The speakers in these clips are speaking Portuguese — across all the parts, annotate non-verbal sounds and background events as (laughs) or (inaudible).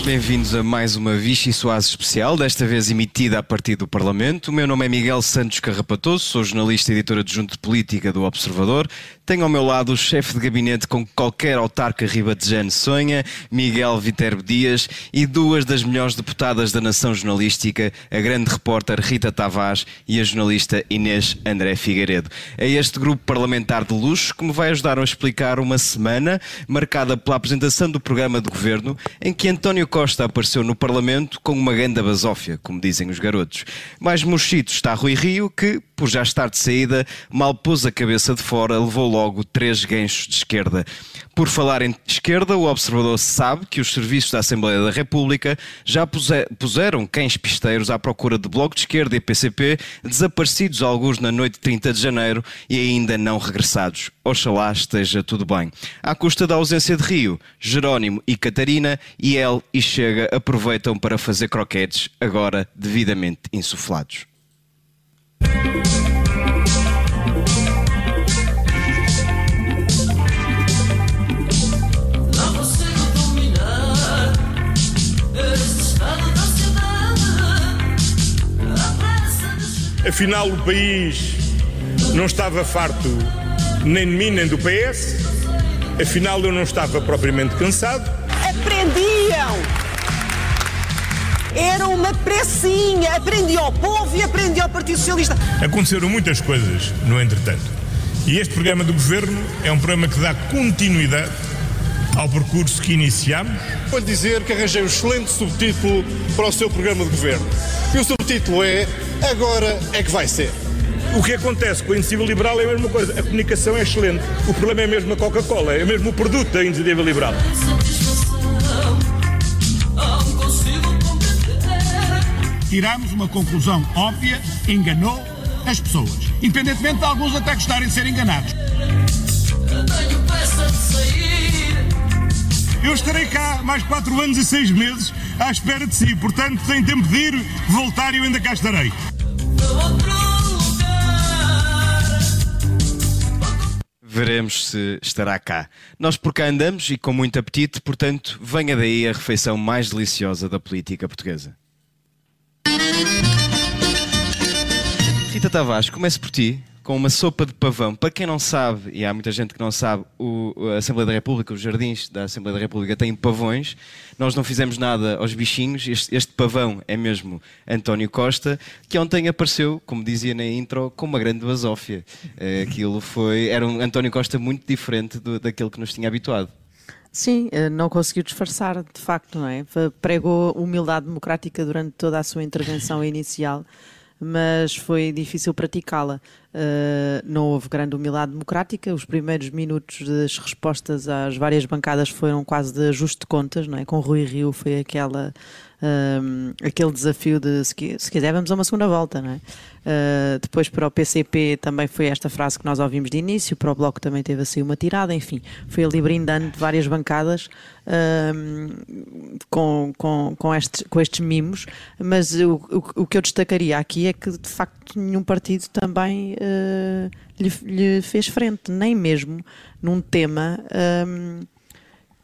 Olá, bem-vindos a mais uma Vichy Soase especial, desta vez emitida a partir do Parlamento. O meu nome é Miguel Santos Carrapatoso, sou jornalista e editor adjunto de política do Observador. Tenho ao meu lado o chefe de gabinete com qualquer autarca ribatejano sonha, Miguel Viterbo Dias, e duas das melhores deputadas da nação jornalística, a grande repórter Rita Tavares e a jornalista Inês André Figueiredo. É este grupo parlamentar de luxo que me vai ajudar a explicar uma semana marcada pela apresentação do programa de governo em que António Costa apareceu no Parlamento com uma ganda basófia, como dizem os garotos. Mais mochito está Rui Rio, que, por já estar de saída, mal pôs a cabeça de fora, levou logo três ganchos de esquerda. Por falar em esquerda, o observador sabe que os serviços da Assembleia da República já puseram cães pisteiros à procura de Bloco de Esquerda e PCP, desaparecidos alguns na noite de 30 de janeiro e ainda não regressados. Oxalá esteja tudo bem. À custa da ausência de Rio, Jerónimo e Catarina, e El e Chega aproveitam para fazer croquetes, agora devidamente insuflados. Afinal, o país não estava farto nem de mim nem do PS. Afinal, eu não estava propriamente cansado. Aprendiam! Era uma pressinha. Aprendi ao povo e aprendi ao Partido Socialista. Aconteceram muitas coisas no entretanto. E este programa do governo é um programa que dá continuidade ao percurso que iniciamos. Vou dizer que arranjei um excelente subtítulo para o seu programa de governo. E o subtítulo é Agora é que vai ser. O que acontece com a iniciativa liberal é a mesma coisa. A comunicação é excelente. O problema é mesmo a Coca-Cola, é mesmo o produto da iniciativa liberal. Tiramos uma conclusão óbvia, enganou as pessoas. Independentemente de alguns até gostarem de ser enganados. Eu estarei cá mais 4 anos e 6 meses à espera de si. Portanto, tem tempo de ir, voltar e eu ainda cá estarei. Veremos se estará cá. Nós por cá andamos e com muito apetite, portanto, venha daí a refeição mais deliciosa da política portuguesa. Rita Tavares, comece por ti com uma sopa de pavão. Para quem não sabe, e há muita gente que não sabe, o, a Assembleia da República, os jardins da Assembleia da República têm pavões. Nós não fizemos nada aos bichinhos. Este, este pavão é mesmo António Costa, que ontem apareceu, como dizia na intro, com uma grande basófia. Eh, aquilo foi. Era um António Costa muito diferente do, daquele que nos tinha habituado. Sim, eh, não conseguiu disfarçar, de facto, não é? Pregou humildade democrática durante toda a sua intervenção inicial mas foi difícil praticá-la. Uh, não houve grande humildade democrática. Os primeiros minutos das respostas às várias bancadas foram quase de ajuste de contas, não é? Com Rui Rio foi aquela um, aquele desafio de se, se, quiser vamos a uma segunda volta, não é? Uh, depois para o PCP também foi esta frase que nós ouvimos de início, para o Bloco também teve assim uma tirada, enfim, foi ali brindando de várias bancadas com, com, com, estes, com estes mimos, mas o, o, o, que eu destacaria aqui é que de facto nenhum partido também uh, lhe, lhe, fez frente, nem mesmo num tema.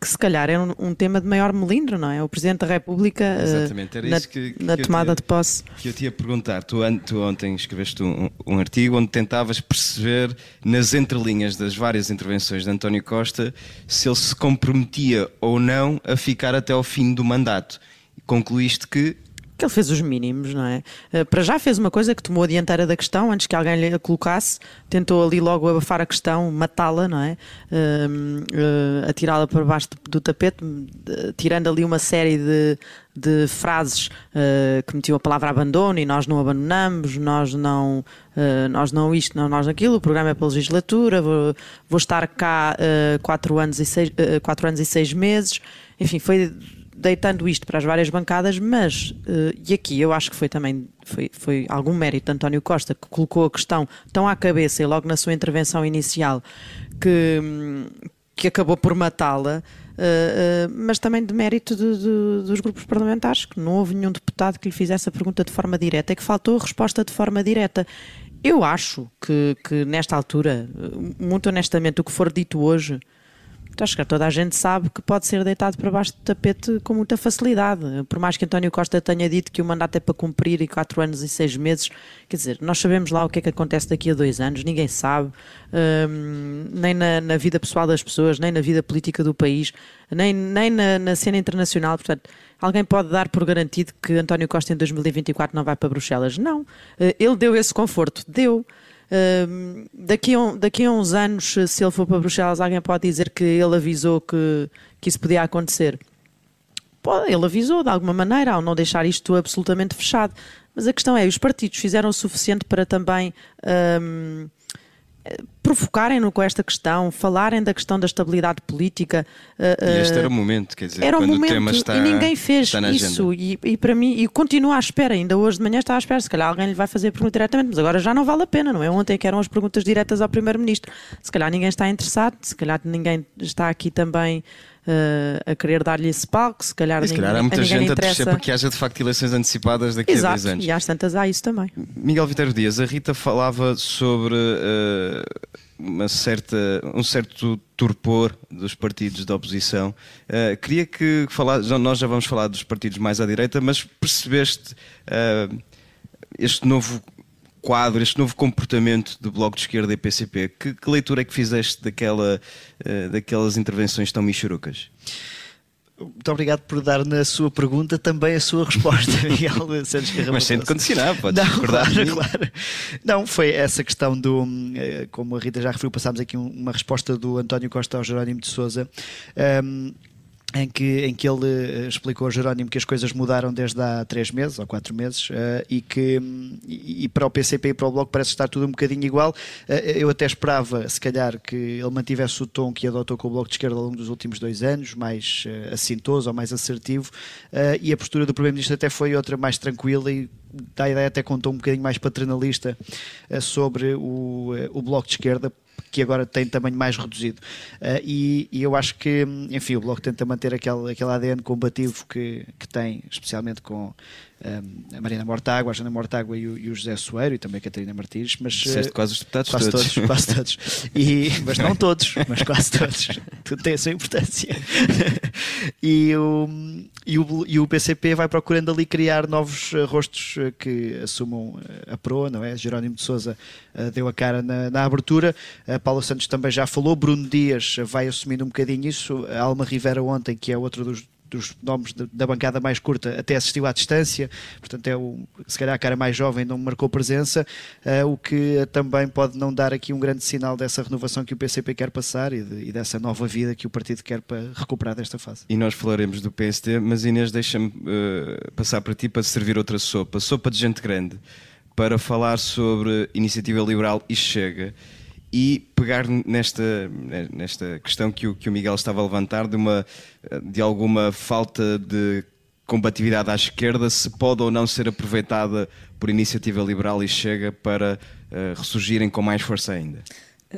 Que se calhar é um, um, tema de maior melindre, não é? O Presidente da República uh, na, que, que na tomada tinha, de posse. Que eu te ia perguntar, tu, tu ontem escreveste um, um, artigo onde tentavas perceber nas entrelinhas das várias intervenções de António Costa se ele se comprometia ou não a ficar até ao fim do mandato. Concluíste que que ele fez os mínimos, não é? Uh, para já fez uma coisa que tomou a dianteira da questão antes que alguém lhe a colocasse, tentou ali logo abafar a questão, matá-la, não é? Uh, uh, atirá-la para baixo do, tapete, tirando ali uma série de, de frases que metiam a palavra abandono e nós não abandonamos, nós não, nós não isto, não nós aquilo, o programa é para a legislatura, vou, vou estar cá quatro, anos e seis, quatro anos e seis meses, enfim, foi deitando isto para as várias bancadas, mas, uh, e aqui eu acho que foi também foi, foi algum mérito de António Costa, que colocou a questão tão à cabeça e logo na sua intervenção inicial que, que acabou por matá-la. Uh, uh, mas também de mérito de, de, dos grupos parlamentares, que não houve nenhum deputado que lhe fizesse a pergunta de forma direta e que faltou resposta de forma direta. Eu acho que, que nesta altura, muito honestamente, o que for dito hoje acho que toda a gente sabe que pode ser deitado para baixo do tapete com muita facilidade. Por mais que António Costa tenha dito que o mandato é para cumprir e quatro anos e seis meses, quer dizer, nós sabemos lá o que é que acontece daqui a dois anos, ninguém sabe, hum, nem na, na, vida pessoal das pessoas, nem na vida política do país, nem, nem na, na cena internacional. Portanto, alguém pode dar por garantido que António Costa em 2024 não vai para Bruxelas? Não. Eh, ele deu esse conforto, deu daqui, a, daqui a uns anos, se ele for para Bruxelas, alguém pode dizer que ele avisou que, que isso podia acontecer. Pode, ele avisou de alguma maneira ao não deixar isto absolutamente fechado. Mas a questão é: os partidos fizeram o suficiente para também provocarem-no com esta questão, falarem da questão da estabilidade política. E este era o momento, quer dizer, era quando o, momento, o tema está e ninguém fez isso. E, e, para mim, e continuo à espera, ainda hoje de manhã estava à espera, se calhar alguém lhe vai fazer a pergunta diretamente, mas agora já não vale a pena, não é? Ontem que eram as perguntas diretas ao Primeiro-Ministro. Se calhar ninguém está interessado, se calhar ninguém está aqui também uh, a querer dar-lhe esse palco, se calhar, e se calhar há muita gente a torcer para que haja de facto eleições antecipadas daqui Exato, a 10 anos. E às tantas há isso também. Miguel Viterbo Dias, a Rita falava sobre uh, uma certa, um certo torpor dos partidos da oposição. Uh, queria que falasse, nós já vamos falar dos partidos mais à direita, mas percebeste este novo quadro, este novo comportamento do Bloco de Esquerda e PCP, que, que leitura é que fizeste daquela, uh, daquelas intervenções tão michurucas? Muito obrigado por dar na sua pergunta também a sua resposta, (laughs) Miguel Santos Carrabatoso. Mas sem condicionar, podes Não, recordar. Claro, claro. Não, foi essa questão do, eh, como a Rita já referiu, passámos aqui uma resposta do António Costa ao Jerónimo de Souza. Um, em que, em que ele uh, explicou ao Jerónimo que as coisas mudaram desde há três meses ou quatro meses uh, e que e, para o PCP e para o Bloco parece estar tudo um bocadinho igual. Uh, eu até esperava, se calhar, que ele mantivesse o tom que adotou com o Bloco de Esquerda ao longo dos últimos dois anos, mais uh, assintoso ou mais assertivo, e a postura do Primeiro-Ministro até foi outra mais tranquila e dá a ideia até contou um bocadinho mais paternalista sobre o, o Bloco de Esquerda, que agora tem tamanho mais reduzido. Uh, e, e, eu acho que, enfim, o Bloco tenta manter aquele, aquele ADN combativo que, que tem, especialmente com a Marina Mortágua, a Jana Mortágua e o, e o, José Soeiro e também a Catarina Martins. Mas, Disseste quase os deputados quase todos. todos. Quase todos. E, (laughs) mas não todos, mas quase todos. (laughs) Tudo tem a sua importância. (laughs) E o, e, o, e o PCP vai procurando ali criar novos eh, rostos eh, que assumam eh, a proa, não é? Jerónimo de Souza deu a cara na, na abertura, a Paula Santos também já falou, Bruno Dias vai assumindo um bocadinho isso, a Alma Rivera ontem, que é outro dos dos nomes da bancada mais curta até assistiu à distância, portanto é o, se calhar a cara mais jovem não marcou presença, uh, o que também pode não dar aqui um grande sinal dessa renovação que o PCP quer passar e, de, e, dessa nova vida que o partido quer para recuperar desta fase. E nós falaremos do PSD, mas Inês deixa-me uh, passar para ti para servir outra sopa, sopa de gente grande, para falar sobre iniciativa liberal e chega e pegar nesta, nesta questão que o, que o Miguel estava a levantar de, uma, de alguma falta de combatividade à esquerda, se pode ou não ser aproveitada por iniciativa liberal e chega para uh, ressurgirem com mais força ainda?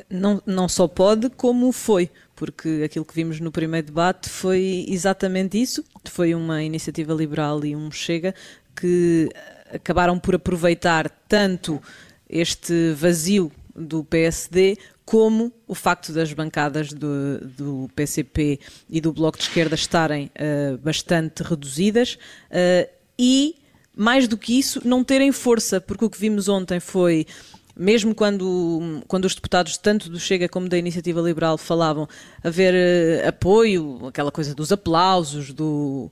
Não, não só pode, como foi, porque aquilo que vimos no primeiro debate foi exatamente isso. Foi uma iniciativa liberal e um Chega que acabaram por aproveitar tanto este vazio do PSD, como o facto das bancadas do, do PCP e do Bloco de Esquerda estarem uh, bastante reduzidas uh, e, mais do que isso, não terem força, porque o que vimos ontem foi mesmo quando, quando os deputados, tanto do Chega como da Iniciativa Liberal, falavam haver uh, apoio, aquela coisa dos aplausos, do,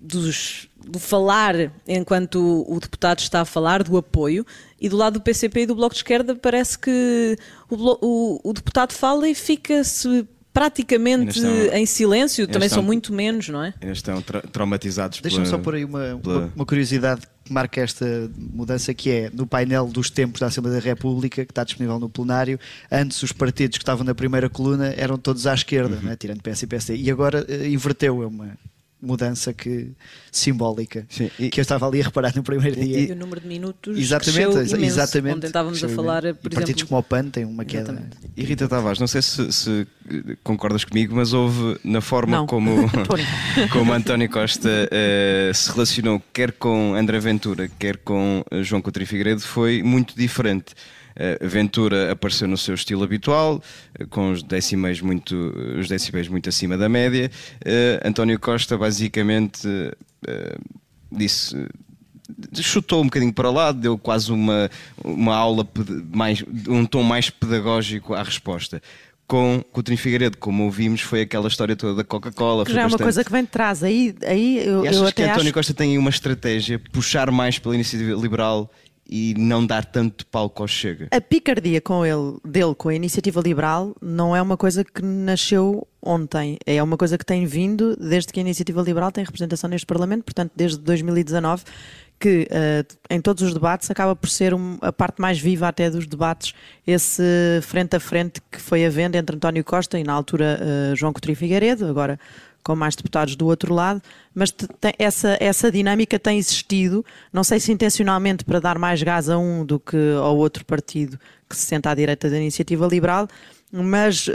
dos, do falar enquanto o deputado está a falar, do apoio, e do lado do PCP e do Bloco de Esquerda parece que o, o, o deputado fala e fica-se praticamente estão, em silêncio, também estão, são muito menos, não é? Estão tra traumatizados Deixa-me só pôr aí uma, pela... uma, uma, curiosidade que marca esta mudança, que é no painel dos tempos da Assembleia da República, que está disponível no plenário, antes os partidos que estavam na primeira coluna eram todos à esquerda, uhum. né, tirando PS e PSD, e agora uh, inverteu, é uma mudança que, simbólica Sim, e, que eu estava ali a reparar no primeiro dia. E o número de minutos exatamente, imenso, exatamente. Onde estávamos a falar, por e partidos como o PAN têm uma queda. Exatamente. E Rita Tavares, não sei se, se, concordas comigo, mas houve na forma não. como, (laughs) (laughs) como António Costa uh, se relacionou quer com André Ventura, quer com João Coutinho Figueiredo, foi muito diferente. Uh, Ventura apareceu no seu estilo habitual, uh, com os decimais muito, os decibéis muito acima da média. Uh, António Costa basicamente disse chutou um bocadinho para lado, deu quase uma, uma aula mais, um tom mais pedagógico à resposta com Coutinho Figueiredo, como ouvimos, foi aquela história toda da Coca-Cola. Que já é uma coisa que vem de trás. Aí, aí eu, e achas eu que António acho... Costa tem uma estratégia, puxar mais pela iniciativa liberal e não dar tanto palco ao Chega? A picardia com ele, dele com a iniciativa liberal não é uma coisa que nasceu ontem. É uma coisa que tem vindo desde que a iniciativa liberal tem representação neste Parlamento, portanto, desde 2019 que uh, em todos os debates acaba por ser um, a parte mais viva até dos debates, esse frente a frente que foi havendo entre António Costa e na altura uh, João Coutinho Figueiredo, agora com mais deputados do outro lado, mas essa, essa dinâmica tem existido, não sei se intencionalmente para dar mais gás a um do que ao outro partido que se senta à direita da iniciativa liberal, mas uh,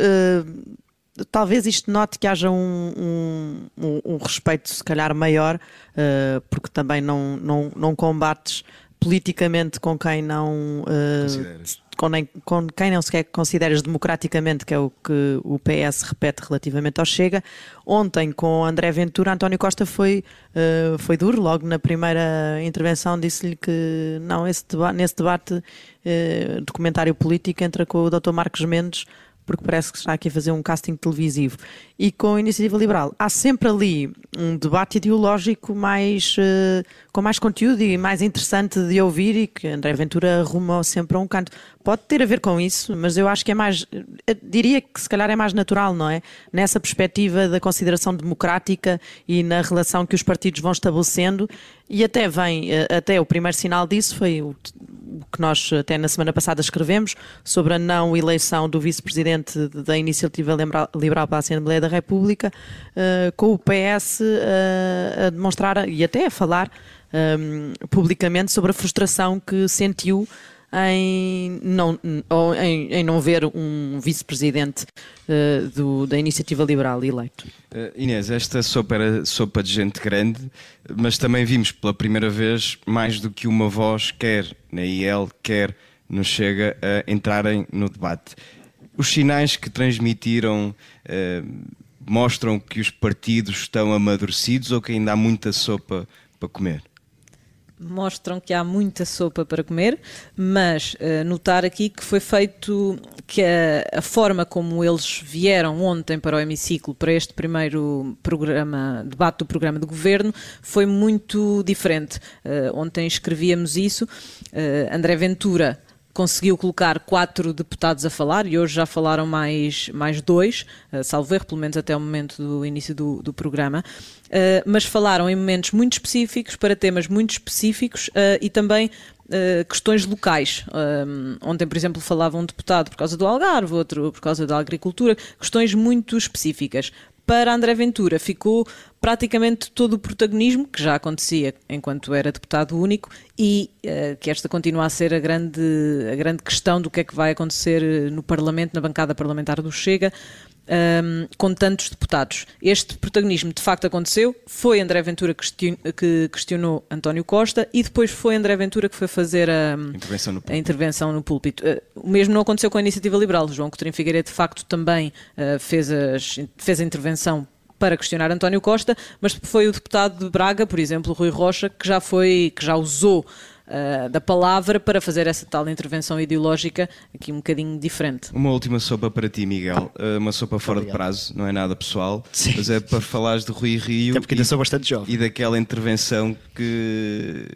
talvez isto note que haja um, um, um respeito, se calhar, maior, uh, porque também não, não, não combates politicamente com quem não. Uh, com, nem, com, quem não sequer consideras democraticamente, que é o que o PS repete relativamente ao Chega. Ontem, com André Ventura, António Costa foi, uh, foi duro, logo na primeira intervenção disse-lhe que não, esse deba nesse debate uh, documentário político entra com o Dr. Marcos Mendes porque parece que está aqui a fazer um casting televisivo. E com a Iniciativa Liberal, há sempre ali um debate ideológico mais, uh, com mais conteúdo e mais interessante de ouvir e que André Ventura arruma sempre a um canto. Pode ter a ver com isso, mas eu acho que é mais, diria que se calhar é mais natural, não é? Nessa perspectiva da consideração democrática e na relação que os partidos vão estabelecendo e até vem, eh, até o primeiro sinal disso foi o que nós até na semana passada escrevemos sobre a não eleição do vice-presidente da Iniciativa Liberal para a Assembleia da República, uh, com o PS uh, eh, a demonstrar e até a falar um, publicamente sobre a frustração que sentiu em não, em, em não ver um vice-presidente uh, da Iniciativa Liberal eleito. Uh, Inês, esta sopa era sopa de gente grande, mas também vimos pela primeira vez mais do que uma voz, quer na IEL, quer no Chega, a entrarem no debate. Os sinais que transmitiram uh, mostram que os partidos estão amadurecidos ou que ainda há muita sopa para comer? mostram que há muita sopa para comer, mas uh, notar aqui que foi feito que a, a, forma como eles vieram ontem para o hemiciclo para este primeiro programa, debate do programa de governo, foi muito diferente. Uh, ontem escrevíamos isso. André Ventura conseguiu colocar quatro deputados a falar e hoje já falaram mais, mais dois, uh, salvo erro, pelo menos até o momento do início do, do programa, uh, mas falaram em momentos muito específicos, para temas muito específicos uh, e também Uh, questões locais. Um, ontem, por exemplo, falava um deputado por causa do Algarve, outro por causa da agricultura, questões muito específicas para André Ventura ficou praticamente todo o protagonismo, que já acontecia enquanto era deputado único, e uh, que esta continua a ser a grande, a grande questão do que é que vai acontecer eh, no Parlamento, na bancada parlamentar do Chega, um, com tantos deputados. Este protagonismo de facto aconteceu, foi André Ventura que questionou António Costa e depois foi André Ventura que foi fazer a intervenção no, a intervenção no púlpito. Uh, o mesmo não aconteceu com a Iniciativa Liberal. João Coutinho Figueiredo de facto também uh, fez, as, fez a intervenção para questionar António Costa, mas foi o deputado de Braga, por exemplo, Rui Rocha, que já foi, que já usou uh, da palavra para fazer essa tal intervenção ideológica aqui um bocadinho diferente. Uma última sopa para ti, Miguel. Uh, uma sopa fora de prazo, não é nada pessoal, Sim. mas é para falares de Rui Rio. Até porque ainda sou bastante jovem. E daquela intervenção que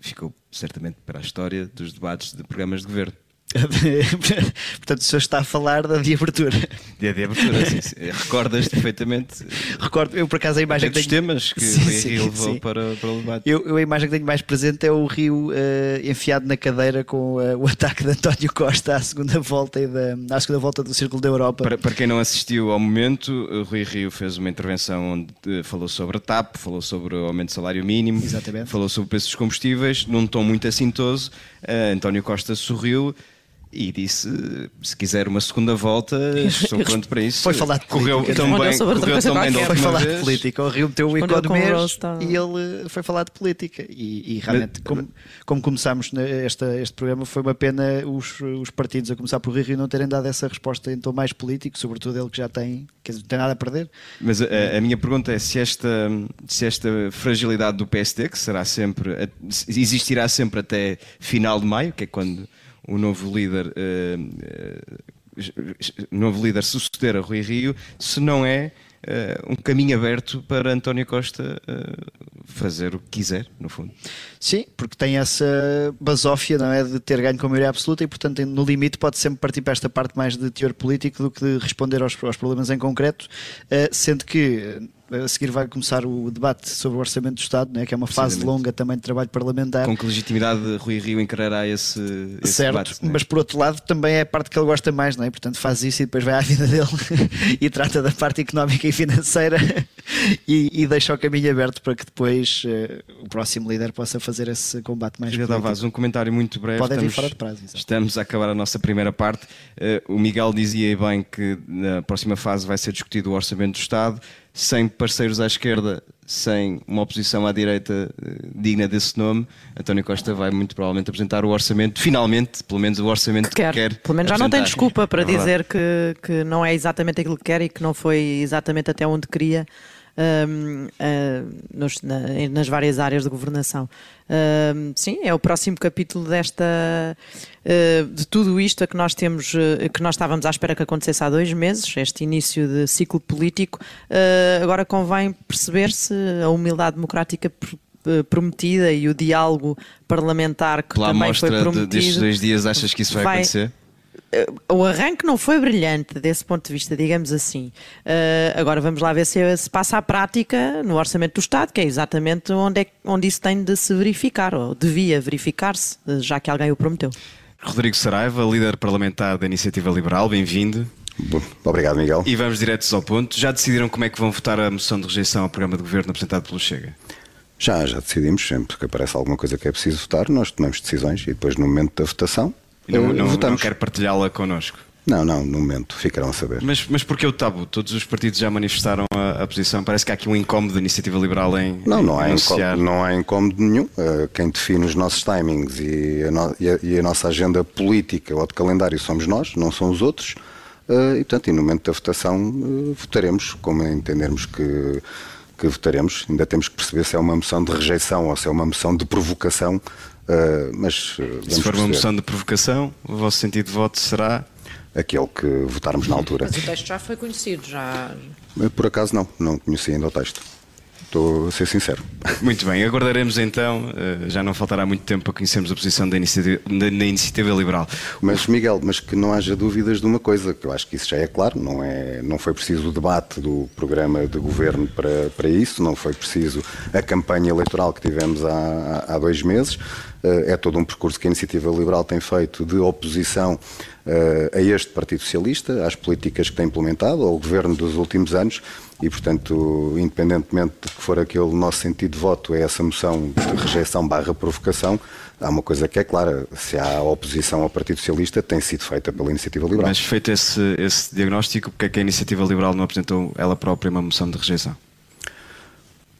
ficou certamente para a história dos debates de programas de governo. (laughs) Portanto, o senhor está a falar da de abertura. Dia de abertura, sim, sim. Recordas perfeitamente. Recordo, eu por acaso a imagem que tenho... temas que (laughs) sim, o levou para, para o debate. Eu, eu, a imagem que tenho mais presente é o Rio uh, enfiado na cadeira com uh, o (laughs) ataque de António Costa à segunda volta e da, à segunda volta do Círculo da Europa. Para, para quem não assistiu ao momento, o Rui Rio fez uma intervenção onde uh, falou sobre a TAP, falou sobre o aumento do salário mínimo, Exatamente. falou sobre o preço dos combustíveis, num tom muito assintoso. António Costa sorriu e disse: se quiser uma segunda volta, (laughs) estou pronto para isso. Foi falar de correu política. tão bem, correu tão bem. Foi falar de política, o Rio meteu o economês roast, tá. e ele foi falar de política. E, e realmente, como, como começámos ne- esta, este programa, foi uma pena os, os partidos, a começar por Rio, não terem dado essa resposta em tom mais político, sobretudo ele que já tem, dizer, não tem nada a perder. Mas a, a minha pergunta é se esta, se esta fragilidade do PSD, que será sempre, existirá sempre até final de maio, que é quando o novo líder, eh, novo líder suceder a Rui Rio, se não é eh, um caminho aberto para António Costa eh, fazer o que quiser, no fundo. Sim, porque tem essa basófia não é, de ter ganho com a maioria absoluta e, portanto, no limite pode sempre partir para esta parte mais de teor político do que de responder aos, aos problemas em concreto, eh, sendo que a seguir vai começar o debate sobre o Orçamento do Estado, né, que é uma fase longa também de trabalho parlamentar. Com que legitimidade Rui Rio encarará esse, esse Certo, debate? não é? mas por outro lado também é a parte que ele gosta mais, não é? Portanto, faz isso e depois vai à vida dele (laughs) e trata da parte económica e financeira (laughs) e, e deixa o caminho aberto para que depois eh, o próximo líder possa fazer esse combate mais político. Tavares, um comentário muito breve. Podem vir estamos, fora de prazo, exato. Estamos a acabar a nossa primeira parte. Eh, o Miguel dizia bem que na próxima fase vai ser discutido o Orçamento do Estado, sem parceiros à esquerda, sem uma oposição à direita eh, digna desse nome. António Costa vai muito provavelmente apresentar o orçamento, finalmente, pelo menos o orçamento que, quer. quer. Pelo menos já não tem desculpa para É dizer que, que não é exatamente aquilo que quer e que não foi exatamente até onde queria hum, ah, nos- na- nas várias áreas de governação. Hum, sim, é o próximo capítulo desta ah, de tudo isto a que nós temos, ah, que nós estávamos à espera que acontecesse há dois meses, este início de ciclo político. Agora convém perceber se a humildade democrática pr- prometida e o diálogo parlamentar que Pela também foi amostra de- prometido destes dois dias, achas que isso vai, vai- acontecer? O arranque não foi brilhante desse ponto de vista, digamos assim. Uh, agora vamos lá ver se, se passa à prática no Orçamento do Estado, que é exatamente onde, é, onde isso tem de se verificar, ou devia verificar-se, uh, já que alguém o prometeu. Rodrigo Saraiva, líder parlamentar da Iniciativa Liberal, bem-vindo. Obrigado, Miguel. E vamos diretos ao ponto. Já decidiram como é que vão votar a moção de rejeição ao programa de governo apresentado pelo Chega? Já, já decidimos, sempre que aparece alguma coisa que é preciso votar, nós tomamos decisões e depois no momento da votação Não, não, não partilhá-la connosco. Não, não, no momento ficarão a saber. Mas, mas porquê o tabu? Todos os partidos já manifestaram a, a posição. Parece que há aqui um incómodo da iniciativa liberal em Não, não em há, anunciar. incómodo, não há incómodo nenhum. Eh, Quem define os nossos timings e a, no- e a- e a nossa agenda política ou de calendário somos nós, não são os outros. Eh, E, portanto, e no momento da votação eh, votaremos como entendermos que, que votaremos. Ainda temos que perceber se é uma moção de rejeição ou se é uma moção de provocação. Eh, Mas eh, vamos Se for uma moção de provocação, o vosso sentido de voto será. aquele que votarmos na altura. Mas o texto já foi conhecido, já. Por acaso não, não conheci ainda o texto. Estou a ser sincero. (laughs) Muito bem, aguardaremos então. eh, Já não faltará muito tempo para conhecermos a posição da iniciativa, da, da iniciativa liberal. Mas Miguel, mas que não haja dúvidas de uma coisa, que eu acho que isso já é claro, não, é, não foi preciso o debate do programa de governo para, para isso, não foi preciso a campanha eleitoral que tivemos há, há há dois meses. Eh, É todo um percurso que a Iniciativa Liberal tem feito de oposição eh, a este Partido Socialista, às políticas que tem implementado, ao governo dos últimos anos e, portanto, independentemente de que for aquele nosso sentido de voto, é essa moção de rejeição barra provocação, há uma coisa que é clara, se há oposição ao Partido Socialista, tem sido feita pela Iniciativa Liberal. Mas feito esse, esse diagnóstico, porque é que a iniciativa liberal não apresentou ela própria uma moção de rejeição?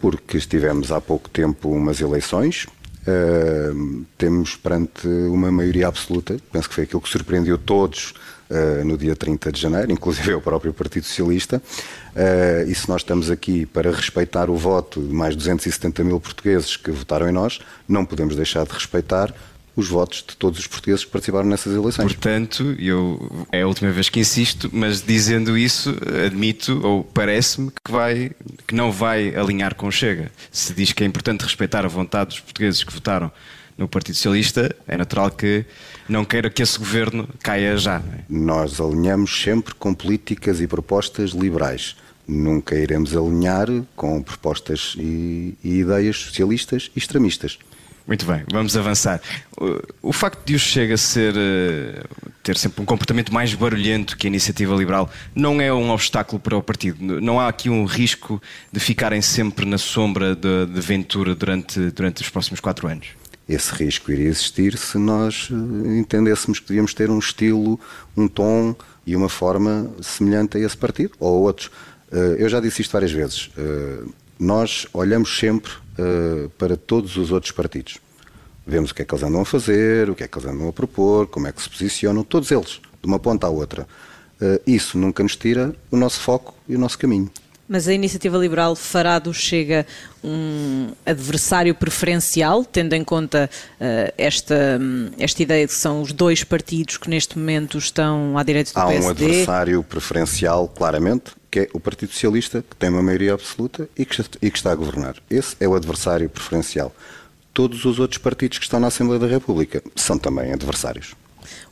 Porque estivemos há pouco tempo umas eleições, uh, temos perante uma maioria absoluta, penso que foi aquilo que surpreendeu todos uh, no dia 30 de janeiro, (laughs) inclusive o próprio Partido Socialista, uh, e se nós estamos aqui para respeitar o voto de mais de 270 mil portugueses que votaram em nós, não podemos deixar de respeitar os votos de todos os portugueses que participaram nessas eleições. Portanto, eu, é a última vez que insisto, mas dizendo isso, admito, ou parece-me, que, vai, que não vai alinhar com Chega. Se diz que é importante respeitar a vontade dos portugueses que votaram no Partido Socialista, é natural que não queira que esse governo caia já. é? Nós alinhamos sempre com políticas e propostas liberais. Nunca iremos alinhar com propostas e, e ideias socialistas e extremistas. Muito bem, vamos avançar. O, o facto de o Chega ser, eh, ter sempre um comportamento mais barulhento que a iniciativa liberal não é um obstáculo para o partido. Não há aqui um risco de ficarem sempre na sombra de, de Ventura durante, durante os próximos quatro anos. Esse risco iria existir se nós eh, entendêssemos que devíamos ter um estilo, um tom e uma forma semelhante a esse partido ou a outros. Eh, eu já disse isto várias vezes. Eh, nós olhamos sempre para todos os outros partidos. Vemos o que é que eles andam a fazer, o que é que eles andam a propor, como é que se posicionam, todos eles, de uma ponta à outra. Isso nunca nos tira o nosso foco e o nosso caminho. Mas a iniciativa liberal fará do Chega um adversário preferencial, tendo em conta uh, esta, esta ideia de que são os dois partidos que neste momento estão à direita do Há PSD? Há um adversário preferencial, claramente, que é o Partido Socialista, que tem uma maioria absoluta e que, e que está a governar. Esse é o adversário preferencial. Todos os outros partidos que estão na Assembleia da República são também adversários.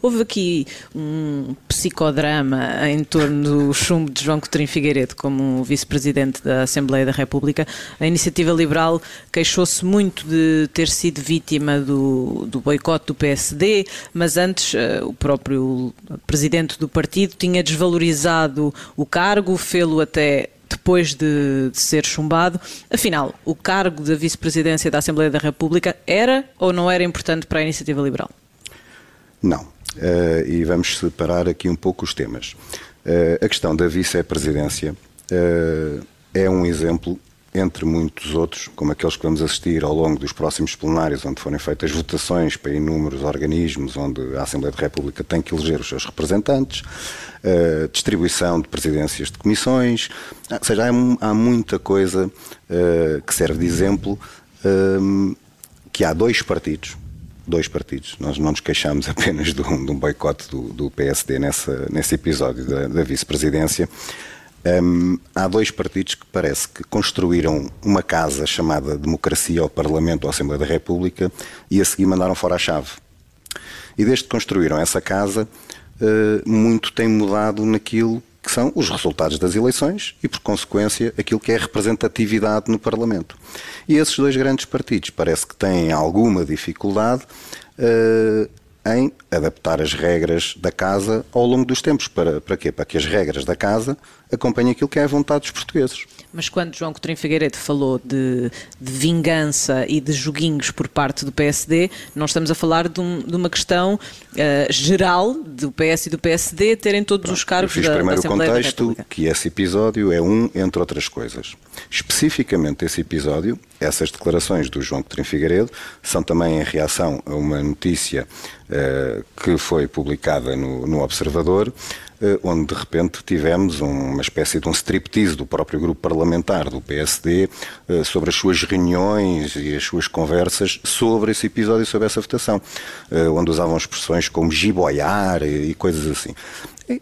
Houve aqui um psicodrama em torno do chumbo de João Coutinho Figueiredo como vice-presidente da Assembleia da República. A Iniciativa Liberal queixou-se muito de ter sido vítima do, do boicote do PSD, mas antes uh, o próprio presidente do partido tinha desvalorizado o cargo, fê-lo até depois de, de, ser chumbado. Afinal, o cargo da vice-presidência da Assembleia da República era ou não era importante para a Iniciativa Liberal? Não. Uh, e vamos separar aqui um pouco os temas. Uh, a questão da vice-presidência uh, é um exemplo entre muitos outros, como aqueles que vamos assistir ao longo dos próximos plenários, onde forem feitas votações para inúmeros organismos, onde a Assembleia da República tem que eleger os seus representantes, uh, distribuição de presidências de comissões, ou seja, há, há muita coisa que serve de exemplo uh, que há dois partidos dois partidos. Nós não nos queixamos (laughs) apenas de um, de um boicote do, do, PSD nessa, nesse episódio da, da vice-presidência. Um, há dois partidos que parece que construíram uma casa chamada Democracia ao Parlamento ou Assembleia da República e a seguir mandaram fora a chave. E desde que construíram essa casa, uh, muito tem mudado naquilo que são os resultados das eleições e, por consequência, aquilo que é representatividade no Parlamento. E esses dois grandes partidos parece que têm alguma dificuldade uh, em adaptar as regras da casa ao longo dos tempos. Para, para quê? Para que as regras da casa acompanhem aquilo que é a vontade dos portugueses. Mas quando João Coutinho Figueiredo falou de, de, vingança e de joguinhos por parte do PSD, nós estamos a falar de, um, de uma questão uh, geral do PS e do PSD terem todos Pronto, os cargos eu fiz da, primeiro da Assembleia o contexto que esse episódio é um entre outras coisas. Especificamente esse episódio, essas declarações do João Coutinho Figueiredo são também em reação a uma notícia uh, que foi publicada no, no Observador, onde de repente tivemos uma espécie de um striptease do próprio grupo parlamentar do PSD eh, sobre as suas reuniões e as suas conversas sobre esse episódio, sobre essa votação, eh, onde usavam expressões como giboiar e coisas assim.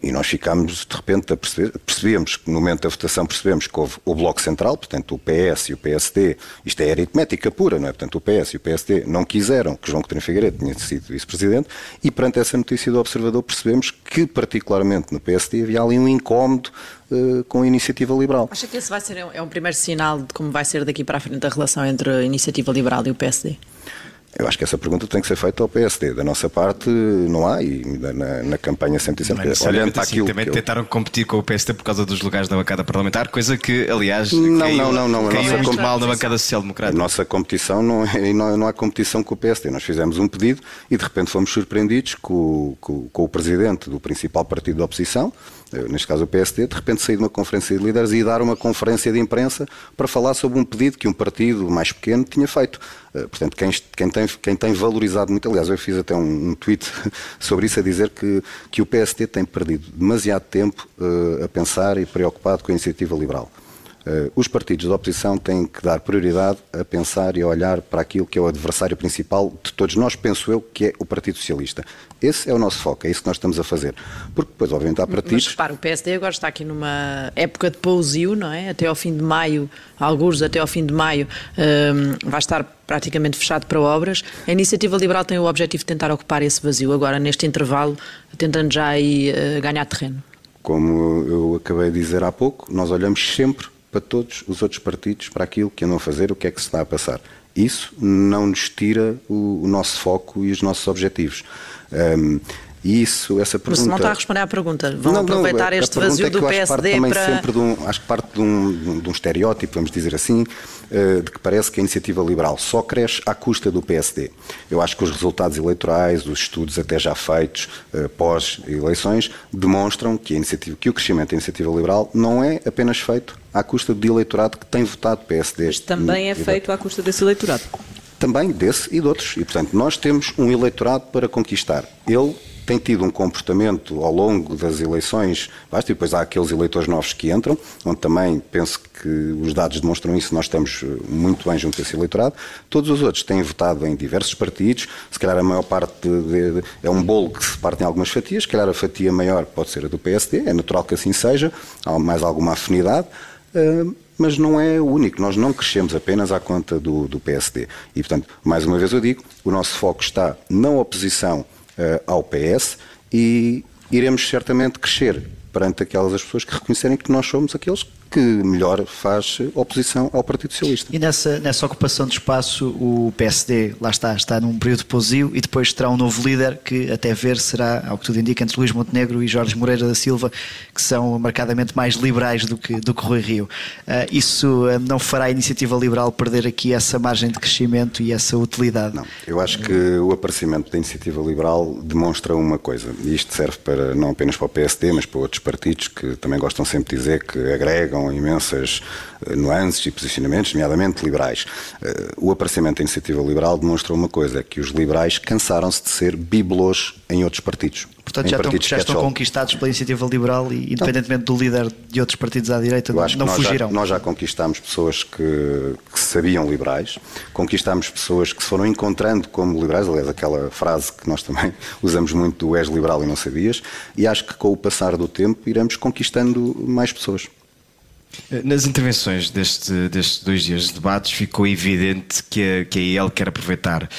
E nós ficámos, de repente, a perceber, percebemos que no momento da votação percebemos que houve o Bloco Central, portanto o PS e o PSD, isto é aritmética pura, não é? Portanto o PS e o PSD não quiseram que João Coutinho Figueiredo tinha sido vice-presidente e perante essa notícia do Observador percebemos que particularmente no PSD havia ali um incómodo uh, com a iniciativa liberal. Acha que esse vai ser é um primeiro sinal de como vai ser daqui para a frente a relação entre a iniciativa liberal e o PSD? Eu acho que essa pergunta tem que ser feita ao PSD. Da nossa parte, não há, e na, na campanha sempre sempre. Olhando para assim, aquilo. Também que tentaram eu... competir com o PSD por causa dos lugares da bancada parlamentar, coisa que, aliás, não, caiu, não, não, não. caiu muito mal na bancada social-democrata. A nossa competição não, é, não, não há competição com o PSD. Nós fizemos um pedido e de repente fomos surpreendidos com, com, com o presidente do principal partido da oposição eh, neste caso o PSD, de repente sair de uma conferência de líderes e dar uma conferência de imprensa para falar sobre um pedido que um partido mais pequeno tinha feito. Eh, portanto, quem, quem, tem, quem tem valorizado muito, aliás, eu fiz até um, um tweet (laughs) sobre isso a dizer que, que o PSD tem perdido demasiado tempo uh, a pensar e preocupado com a iniciativa liberal. Uh, os partidos da oposição têm que dar prioridade a pensar e a olhar para aquilo que é o adversário principal de todos nós, penso eu, que é o Partido Socialista. Esse é o nosso foco, é isso que nós estamos a fazer. Porque depois, obviamente, há partidos. Mas repara, o PSD agora está aqui numa época de pousio, não é? Até ao fim de maio, alguns até ao fim de maio, um, ehm, vai estar praticamente fechado para obras. A Iniciativa Liberal tem o objetivo de tentar ocupar esse vazio, agora neste intervalo, tentando já aí uh, ganhar terreno. Como eu acabei de dizer há pouco, nós olhamos sempre para todos os outros partidos, para aquilo que andam a fazer, o que é que se está a passar. Isso não nos tira o, o nosso foco e os nossos objetivos. Um, isso, essa pergunta. Mas não está a responder à pergunta. Vão não, aproveitar não, este vazio é do PSD acho para. Sempre de um, acho que parte de um, de um estereótipo, vamos dizer assim, eh, de que parece que a iniciativa liberal só cresce à custa do PSD. Eu acho que os resultados eleitorais, os estudos até já feitos eh, pós-eleições, demonstram que, a iniciativa, que o crescimento da iniciativa liberal não é apenas feito à custa do eleitorado que tem votado PSD. Mas também é feito à custa desse eleitorado. Também desse e de outros. E, portanto, nós temos um eleitorado para conquistar. Ele tem tido um comportamento ao longo das eleições, basta, e depois há aqueles eleitores novos que entram, onde também penso que os dados demonstram isso, nós estamos eh, muito bem junto a esse eleitorado. Todos os outros têm votado em diversos partidos, se calhar a maior parte de, de, é um bolo que se parte em algumas fatias, se calhar a fatia maior pode ser a do PSD, é natural que assim seja, há mais alguma afinidade. Uh, mas não é o único. Nós não crescemos apenas à conta do, do, PSD. E, portanto, mais uma vez eu digo, o nosso foco está na oposição ao PS e iremos certamente crescer perante aquelas as pessoas que reconhecerem que nós somos aqueles que melhor faz oposição ao Partido Socialista. E nessa, nessa ocupação de espaço, o PSD, lá está, está num período de pousio e depois terá um novo líder que, até ver, será, ao que tudo indica, entre Luís Montenegro e Jorge Moreira da Silva, que são marcadamente mais liberais do que, do que Rui Rio. Uh, isso uh, não fará a iniciativa liberal perder aqui essa margem de crescimento e essa utilidade? Não, eu acho que o aparecimento da iniciativa liberal demonstra uma coisa, e isto serve para, não apenas para o PSD, mas para outros partidos que também gostam sempre de dizer que agregam com imensas eh, nuances e posicionamentos, nomeadamente liberais. Eh, o aparecimento da iniciativa liberal demonstra uma coisa, é que os liberais cansaram-se de ser bibelôs em outros partidos. Portanto, já estão, já estão conquistados pela iniciativa liberal e, independentemente do líder de outros partidos à direita, não, não nós fugirão. Já, nós já conquistámos pessoas que, que sabiam liberais, conquistámos pessoas que se foram encontrando como liberais, aliás, aquela frase que nós também (laughs) usamos muito do és liberal e não sabias, e acho que com o passar do tempo iremos conquistando mais pessoas. Nas intervenções deste, destes dois dias de debates ficou evidente que a, que a IEL quer aproveitar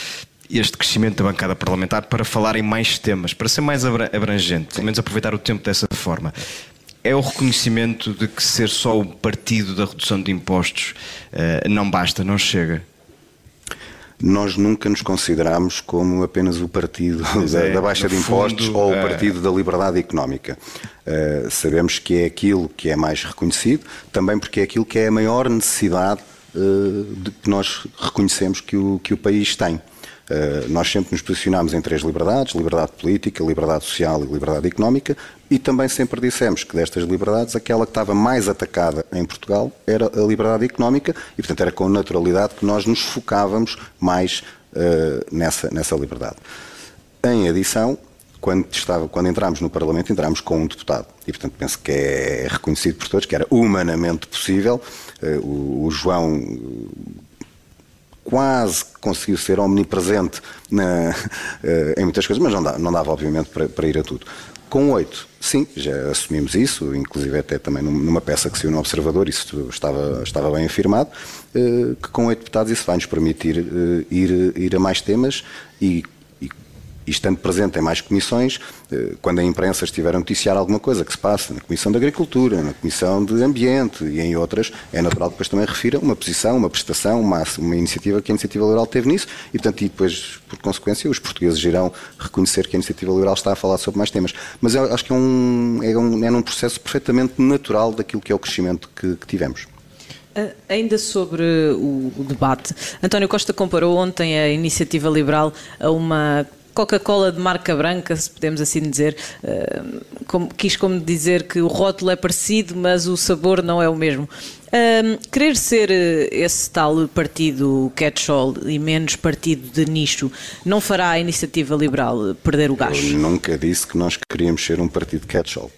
este crescimento da bancada parlamentar para falar em mais temas, para ser mais abrangente, pelo menos aproveitar o tempo dessa forma. É o reconhecimento de que ser só o partido da redução de impostos uh, não basta, não chega nós nunca nos consideramos como apenas o partido da, é, da, baixa de impostos fundo, ou o é. partido da liberdade económica. Uh, sabemos que é aquilo que é mais reconhecido, também porque é aquilo que é a maior necessidade uh, que nós reconhecemos que o, que o país tem. Eh, nós sempre nos posicionámos em três liberdades: liberdade política, liberdade social e liberdade económica, e também sempre dissemos que destas liberdades, aquela que estava mais atacada em Portugal era a liberdade económica, e portanto era com naturalidade que nós nos focávamos mais uh, nessa, nessa liberdade. Em adição, quando, estava, quando entramos no Parlamento, entramos com um deputado. E, portanto, penso que é reconhecido por todos que era humanamente possível. O, o João quase conseguiu ser omnipresente na, eh, em muitas coisas, mas não, dá, não dava, obviamente, para, para, ir a tudo. Com oito, sim, já assumimos isso, inclusive até também numa peça que saiu no Observador, isso estava, estava bem afirmado, eh, que com oito deputados isso vai nos permitir eh, ir, ir a mais temas e e estando presente em mais comissões, eh, quando a imprensa estiver a noticiar alguma coisa que se passa na Comissão de Agricultura, na Comissão de Ambiente e em outras, é natural depois também refira uma posição, uma prestação, uma, uma iniciativa que a Iniciativa Liberal teve nisso e, portanto, e depois, por consequência, os portugueses irão reconhecer que a Iniciativa Liberal está a falar sobre mais temas. Mas eu acho que é, um, é, um, é num processo perfeitamente natural daquilo que é o crescimento que, que tivemos. Uh, ainda sobre o, debate, António Costa comparou ontem a iniciativa liberal a uma Coca-Cola de marca branca, se podemos assim dizer, como, quis como dizer que o rótulo é parecido, mas o sabor não é o mesmo. Querer ser eh, esse tal partido catch-all e menos partido de nicho não fará a iniciativa liberal perder o gás? Eu nunca disse que nós queríamos ser um partido catch-all.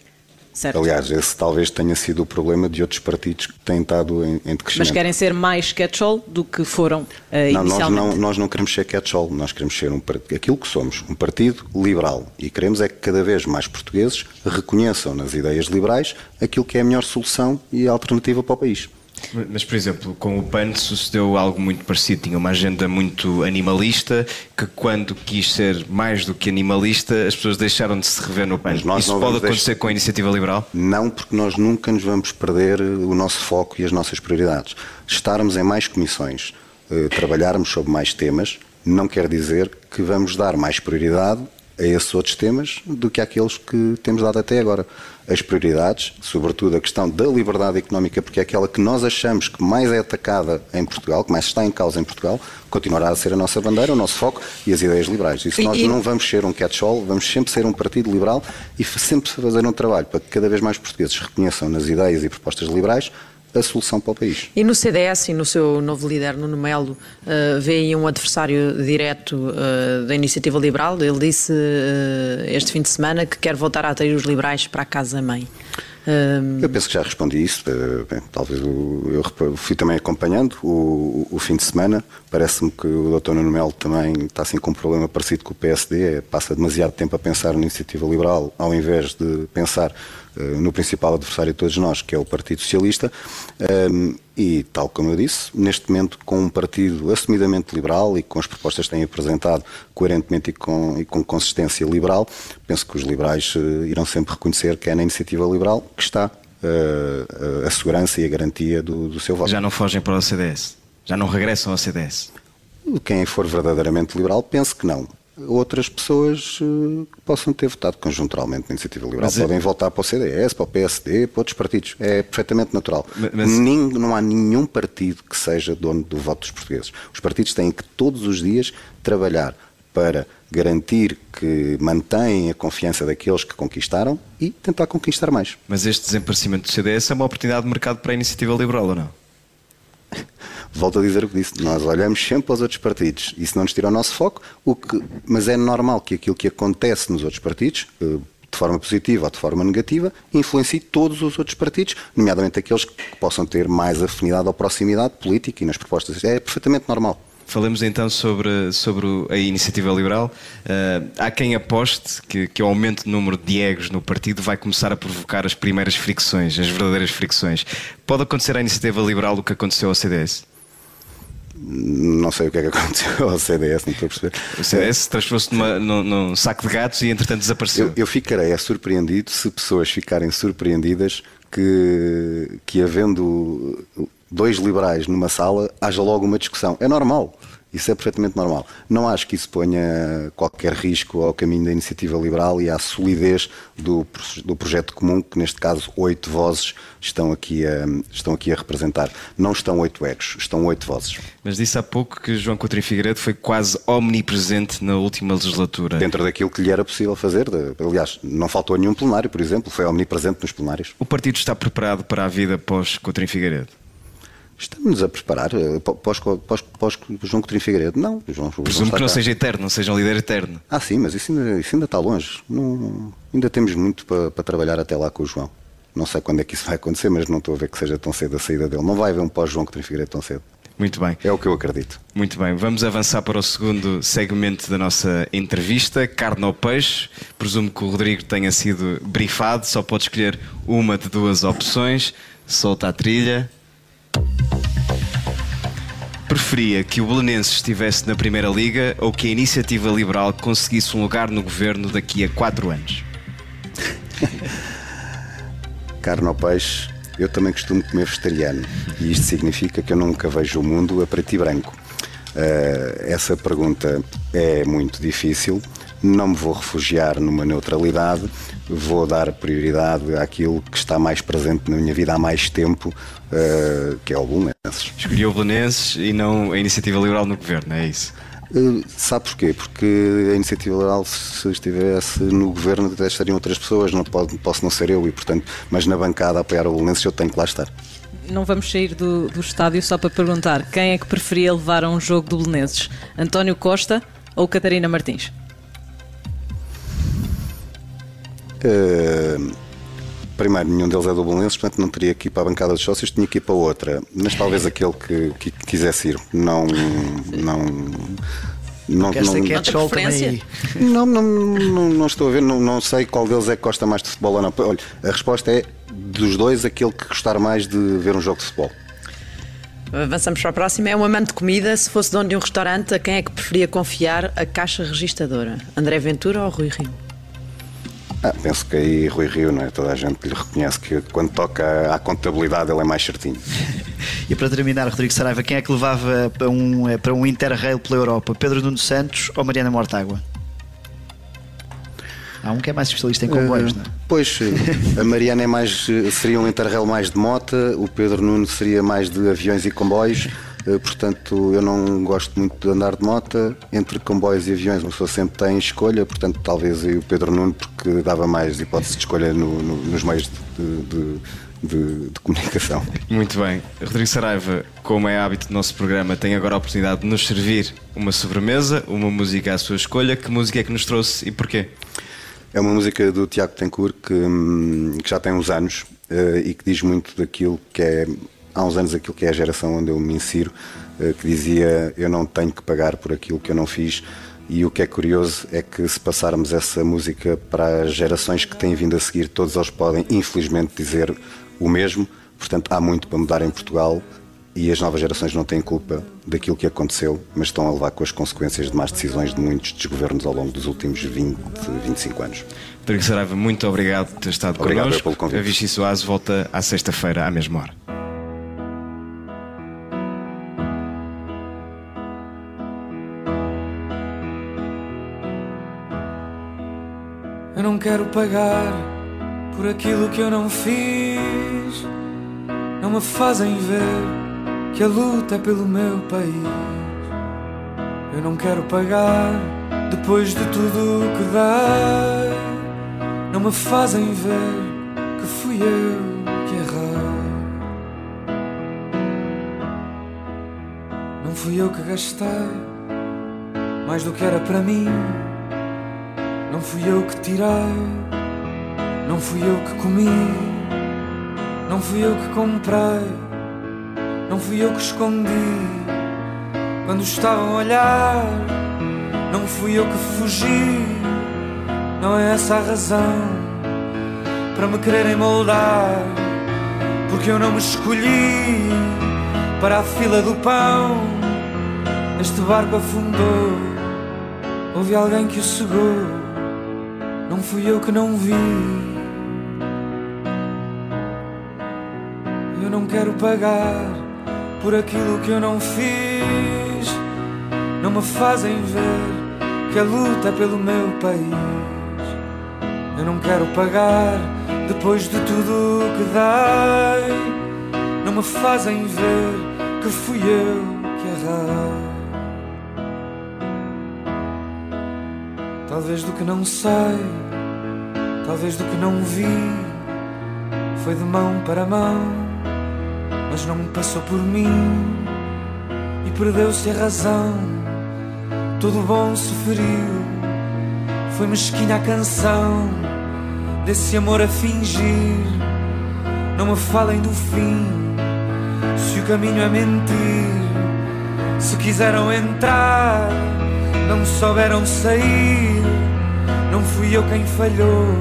Certo. Aliás, esse talvez tenha sido o problema de outros partidos que têm estado em, em decrescimento. Mas querem ser mais catch-all do que foram uh, não, inicialmente? Nós não, nós não queremos ser catch-all, nós queremos ser um aquilo que somos, um partido liberal. E queremos é que cada vez mais portugueses reconheçam nas ideias liberais aquilo que é a melhor solução e a alternativa para o país. Mas, por exemplo, com o PAN sucedeu algo muito parecido. Tinha uma agenda muito animalista que, quando quis ser mais do que animalista, as pessoas deixaram de se rever no PAN. Isso pode acontecer deixar... com a iniciativa liberal? Não, porque nós nunca nos vamos perder o nosso foco e as nossas prioridades. Estarmos em mais comissões, eh, trabalharmos sobre mais temas, não quer dizer que vamos dar mais prioridade a esses outros temas do que àqueles que temos dado até agora. As prioridades, sobretudo a questão da liberdade económica, porque é aquela que nós achamos que mais é atacada em Portugal, que mais está em causa em Portugal, continuará a ser a nossa bandeira, o nosso foco e as ideias liberais. E se nós E- e- não vamos ser um catch-all, vamos sempre ser um partido liberal e sempre fazer um trabalho para que cada vez mais portugueses reconheçam nas ideias e propostas liberais a solução para o país. E no CDS e no seu novo líder, Nuno Melo, eh, vê aí um adversário direto eh, da iniciativa liberal. Ele disse eh, este fim de semana que quer voltar a atrair os liberais para a casa-mãe. Eu penso que já respondi isso. bem, talvez o- eu fui também acompanhando o, o fim de semana. Parece-me que o Dr. Nuno Melo também está assim com um problema parecido com o PSD. é, passa demasiado tempo a pensar na iniciativa liberal ao invés de pensar no principal adversário de todos nós, que é o Partido Socialista. Ehm, e, tal como eu disse, neste momento, com um partido assumidamente liberal e com as propostas que têm apresentado coerentemente e com, e com consistência liberal, penso que os liberais eh, irão sempre reconhecer que é na iniciativa liberal que está eh, a segurança e a garantia do, do seu voto. Já não fogem para o CDS. Já não regressam ao CDS. Quem for verdadeiramente liberal, penso que não. Outras pessoas eh, que possam ter votado conjunturalmente na iniciativa liberal Mas é- podem voltar para o CDS, para o PSD, para outros partidos. É perfeitamente natural. Ma- mas- Nin- não há nenhum partido que seja dono do voto dos portugueses. Os partidos têm que todos os dias trabalhar para garantir que mantêm a confiança daqueles que conquistaram e tentar conquistar mais. Mas este desaparecimento do CDS é uma oportunidade de mercado para a iniciativa liberal ou não? (laughs) Volto a dizer o que disse, nós olhamos sempre aos outros partidos, isso não nos tira o nosso foco, o que, mas é normal que aquilo que acontece nos outros partidos, eh, de forma positiva ou de forma negativa, influencie todos os outros partidos, nomeadamente aqueles que possam ter mais afinidade ou proximidade política e nas propostas. É perfeitamente normal. Falamos então sobre, sobre a iniciativa liberal. Ah, há quem aposte que, que o aumento do número de egos no partido vai começar a provocar as primeiras fricções, as verdadeiras fricções. Pode acontecer à iniciativa liberal o que aconteceu ao CDS? Não sei o que é que aconteceu ao CDS, não estou a perceber. O CDS transformou-se num, num saco de gatos e entretanto desapareceu. Eu, eu ficarei é surpreendido se pessoas ficarem surpreendidas que, que havendo dois liberais numa sala haja logo uma discussão. É normal. Isso é perfeitamente normal. Não acho que isso ponha qualquer risco ao caminho da iniciativa liberal e à solidez do, do projeto comum, que neste caso oito vozes estão aqui, a, estão aqui a representar. Não estão oito egos, estão oito vozes. Mas disse há pouco que João Coutinho Figueiredo foi quase omnipresente na última legislatura. Dentro daquilo que lhe era possível fazer. aliás, não faltou nenhum plenário, por exemplo, foi omnipresente nos plenários. O partido está preparado para a vida pós Coutinho Figueiredo? Estamos a preparar eh, pós, pós, pós João Coutinho Figueiredo? Não. João, Presumo que não cá. seja eterno, não seja um líder eterno. Ah, sim, mas isso ainda, isso ainda está longe. Não- ainda temos muito para, para trabalhar até lá com o João. Não sei quando é que isso vai acontecer, mas não estou a ver que seja tão cedo a saída dele. Não vai haver um pós-João Coutinho Figueiredo tão cedo. Muito bem. É o que eu acredito. Muito bem, vamos avançar para o segundo segmento da nossa entrevista, carne ou peixe. Presumo que o Rodrigo tenha sido brifado, só pode escolher uma de duas opções. Solta a trilha. Preferia que o Belenenses estivesse na Primeira Liga ou que a Iniciativa Liberal conseguisse um lugar no governo daqui a quatro anos? (laughs) Carne ou peixe, eu também costumo comer vegetariano. E isto significa que eu nunca vejo o mundo a preto e branco. Eh, essa pergunta é muito difícil. Não me vou refugiar numa neutralidade, vou dar prioridade àquilo que está mais presente na minha vida há mais tempo, eh, que é o Belenenses. Escolhi o Belenenses e não a Iniciativa Liberal no governo, é isso? Uh, sabe porquê? Porque a iniciativa liberal, se estivesse no governo, estariam outras pessoas, não pode, posso não ser eu, e portanto, mas na bancada a apoiar o Belenenses eu tenho que lá estar. Não vamos sair do, do estádio só para perguntar quem é que preferia levar a um jogo do Belenenses? António Costa ou Catarina Martins? Uh, primeiro, nenhum deles é do Belenenses, portanto não teria que ir para a bancada dos sócios, tinha que ir para outra. Mas talvez aquele que, que quisesse ir. Não. Não. Não, não, também aí. não, não, não, não estou a ver, não, não sei qual deles é que gosta mais de futebol ou não. Olha, a resposta é dos dois aquele que gostar mais de ver um jogo de futebol. Avançamos para a próxima. É um amante de comida. Se fosse dono de um restaurante, a quem é que preferia confiar a caixa registadora? André Ventura ou Rui Rio? Ah, penso que aí Rui Rio, não é? Toda a gente lhe reconhece que quando toca à contabilidade ele é mais certinho. (laughs) E para terminar, Rodrigo Saraiva, quem é que levava para um, eh, para um Interrail pela Europa? Pedro Nuno Santos ou Mariana Mortágua? Há um que é mais especialista em comboios, Eh, não é? Pois, eh, a Mariana é mais, seria um interrail mais de mota, o Pedro Nuno seria mais de aviões e comboios. Eh, Portanto, eu não gosto muito de andar de mota. Entre comboios e aviões, uma pessoa sempre tem escolha. Portanto, talvez aí o Pedro Nuno, porque dava mais hipótese de escolha no- no- nos meios de, de- de- de comunicação. Muito bem. Rodrigo Saraiva, como é hábito do nosso programa, tem agora a oportunidade de nos servir uma sobremesa, uma música à sua escolha. Que música é que nos trouxe e porquê? É uma música do Tiago Tencourt que, hum, que já tem uns anos eh, e que diz muito daquilo que é, há uns anos, aquilo que é a geração onde eu me insiro, eh, que dizia eu não tenho que pagar por aquilo que eu não fiz. E o que é curioso é que se passarmos essa música para as gerações que têm vindo a seguir, todos eles podem, infelizmente, dizer o mesmo. Portanto, há muito para mudar em Portugal e as novas gerações não têm culpa daquilo que aconteceu, mas estão a levar com as consequências de más decisões de muitos desgovernos ao longo dos últimos 20, 25 anos. Rodrigo Saraiva, muito obrigado por ter estado Obrigado connosco. pelo convite. A Vichy Soase volta à sexta-feira, à mesma hora. Eu não quero pagar por aquilo que eu não fiz. Não me fazem ver que a luta é pelo meu país. Eu não quero pagar depois de tudo o que dei. Não me fazem ver que fui eu que errei. Não fui eu que gastei mais do que era para mim. Não fui eu que tirei, não fui eu que comi, não fui eu que comprei, não fui eu que escondi. Quando estavam a olhar, não fui eu que fugi. Não é essa a razão para me quererem moldar, porque eu não me escolhi para a fila do pão. Este barco afundou, houve alguém que o cegou. Fui eu que não vi. Eu não quero pagar por aquilo que eu não fiz. Não me fazem ver que a luta é pelo meu país. Eu não quero pagar depois de tudo que dei. Não me fazem ver que fui eu que errei. Talvez do que não sei, talvez do que não vi, foi de mão para mão, mas não passou por mim e perdeu-se a razão. Todo bom se feriu, foi mesquinha a canção desse amor a fingir. Não me falem do fim, se o caminho é mentir, se quiseram entrar não souberam sair. Não fui eu quem falhou,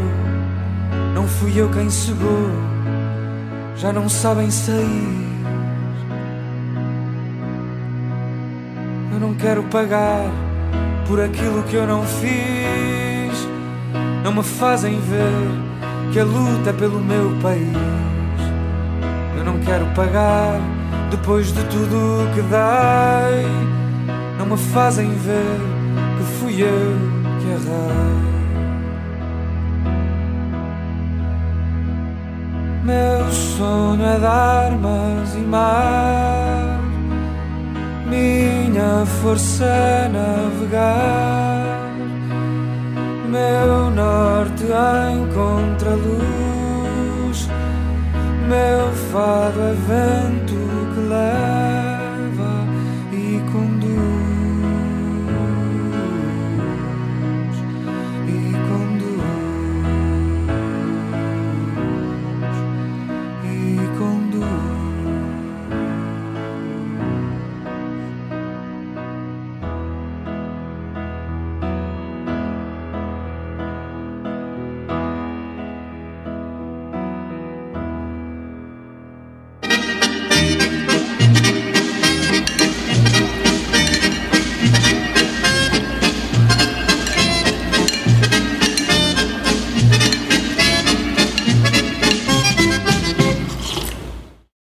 não fui eu quem cegou. Já não sabem sair. Eu não quero pagar por aquilo que eu não fiz. Não me fazem ver que a luta é pelo meu país. Eu não quero pagar depois de tudo o que dei. Não me fazem ver que fui eu que errei. Meu sonho é de armas e mar, minha força é navegar, meu norte em contraluz, meu fado é vento que leva